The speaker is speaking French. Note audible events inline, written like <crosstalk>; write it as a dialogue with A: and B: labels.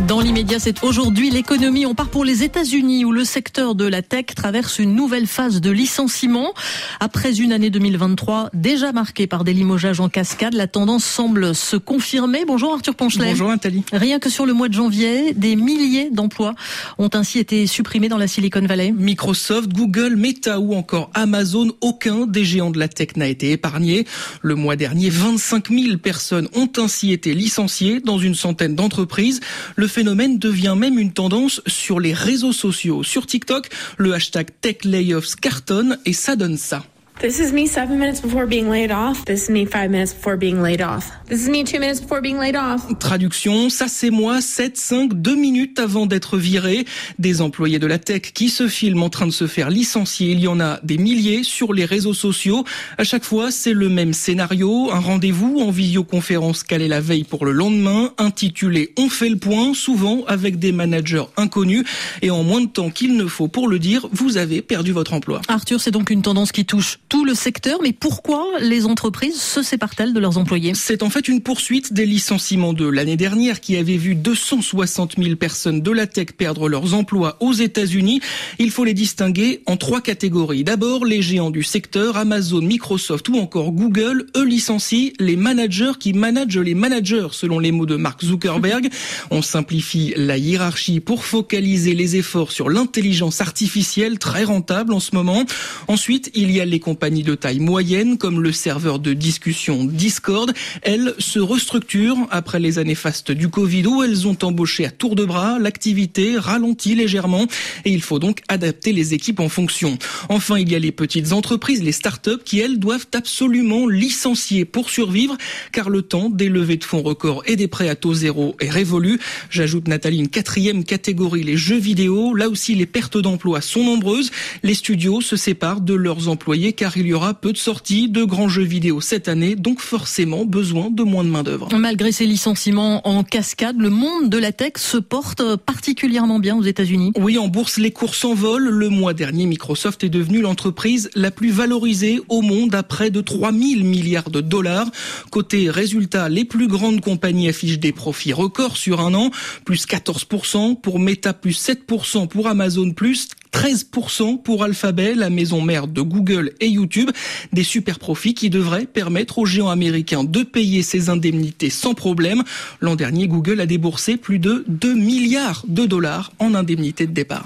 A: Dans l'immédiat, c'est aujourd'hui l'économie. On part pour les États-Unis où le secteur de la tech traverse une nouvelle phase de licenciement. Après une année 2023 déjà marquée par des limogeages en cascade, la tendance semble se confirmer. Bonjour Arthur Ponchelet.
B: Bonjour Nathalie.
A: Rien que sur le mois de janvier, des milliers d'emplois ont ainsi été supprimés dans la Silicon Valley.
B: Microsoft, Google, Meta ou encore Amazon, aucun des géants de la tech n'a été épargné. Le mois dernier, 25 000 personnes ont ainsi été licenciées dans une centaine d'entreprises. Le phénomène devient même une tendance sur les réseaux sociaux. Sur TikTok, le hashtag TechLayoffs cartonne et ça donne ça.
C: This is me seven minutes before being laid off. This is me five minutes before being laid off. This is me two minutes before being laid off.
B: Traduction, ça c'est moi, 7, 5, 2 minutes avant d'être viré. Des employés de la tech qui se filment en train de se faire licencier. Il y en a des milliers sur les réseaux sociaux. À chaque fois, c'est le même scénario. Un rendez-vous en visioconférence calé la veille pour le lendemain, intitulé On fait le point, souvent avec des managers inconnus. Et en moins de temps qu'il ne faut pour le dire, vous avez perdu votre emploi.
A: Arthur, c'est donc une tendance qui touche tout le secteur, mais pourquoi les entreprises se séparent-elles de leurs employés?
B: C'est en fait une poursuite des licenciements de l'année dernière qui avait vu 260 000 personnes de la tech perdre leurs emplois aux États-Unis. Il faut les distinguer en trois catégories. D'abord, les géants du secteur, Amazon, Microsoft ou encore Google, eux licencient les managers qui managent les managers, selon les mots de Mark Zuckerberg. <laughs> On simplifie la hiérarchie pour focaliser les efforts sur l'intelligence artificielle, très rentable en ce moment. Ensuite, il y a les compagnies de taille moyenne, comme le serveur de discussion Discord, elles se restructurent après les années fastes du Covid où elles ont embauché à tour de bras. L'activité ralentit légèrement et il faut donc adapter les équipes en fonction. Enfin, il y a les petites entreprises, les startups qui, elles, doivent absolument licencier pour survivre car le temps des levées de fonds records et des prêts à taux zéro est révolu. J'ajoute, Nathalie, une quatrième catégorie, les jeux vidéo. Là aussi, les pertes d'emplois sont nombreuses. Les studios se séparent de leurs employés car il y aura peu de sorties de grands jeux vidéo cette année, donc forcément besoin de moins de main-d'œuvre.
A: Malgré ces licenciements en cascade, le monde de la tech se porte particulièrement bien aux États-Unis.
B: Oui, en bourse, les cours s'envolent. Le mois dernier, Microsoft est devenue l'entreprise la plus valorisée au monde à près de 3000 milliards de dollars. Côté résultat, les plus grandes compagnies affichent des profits records sur un an, plus 14% pour Meta, plus 7% pour Amazon, plus 13% pour Alphabet, la maison mère de Google et YouTube. Des super profits qui devraient permettre aux géants américains de payer ces indemnités sans problème. L'an dernier, Google a déboursé plus de 2 milliards de dollars en indemnités de départ.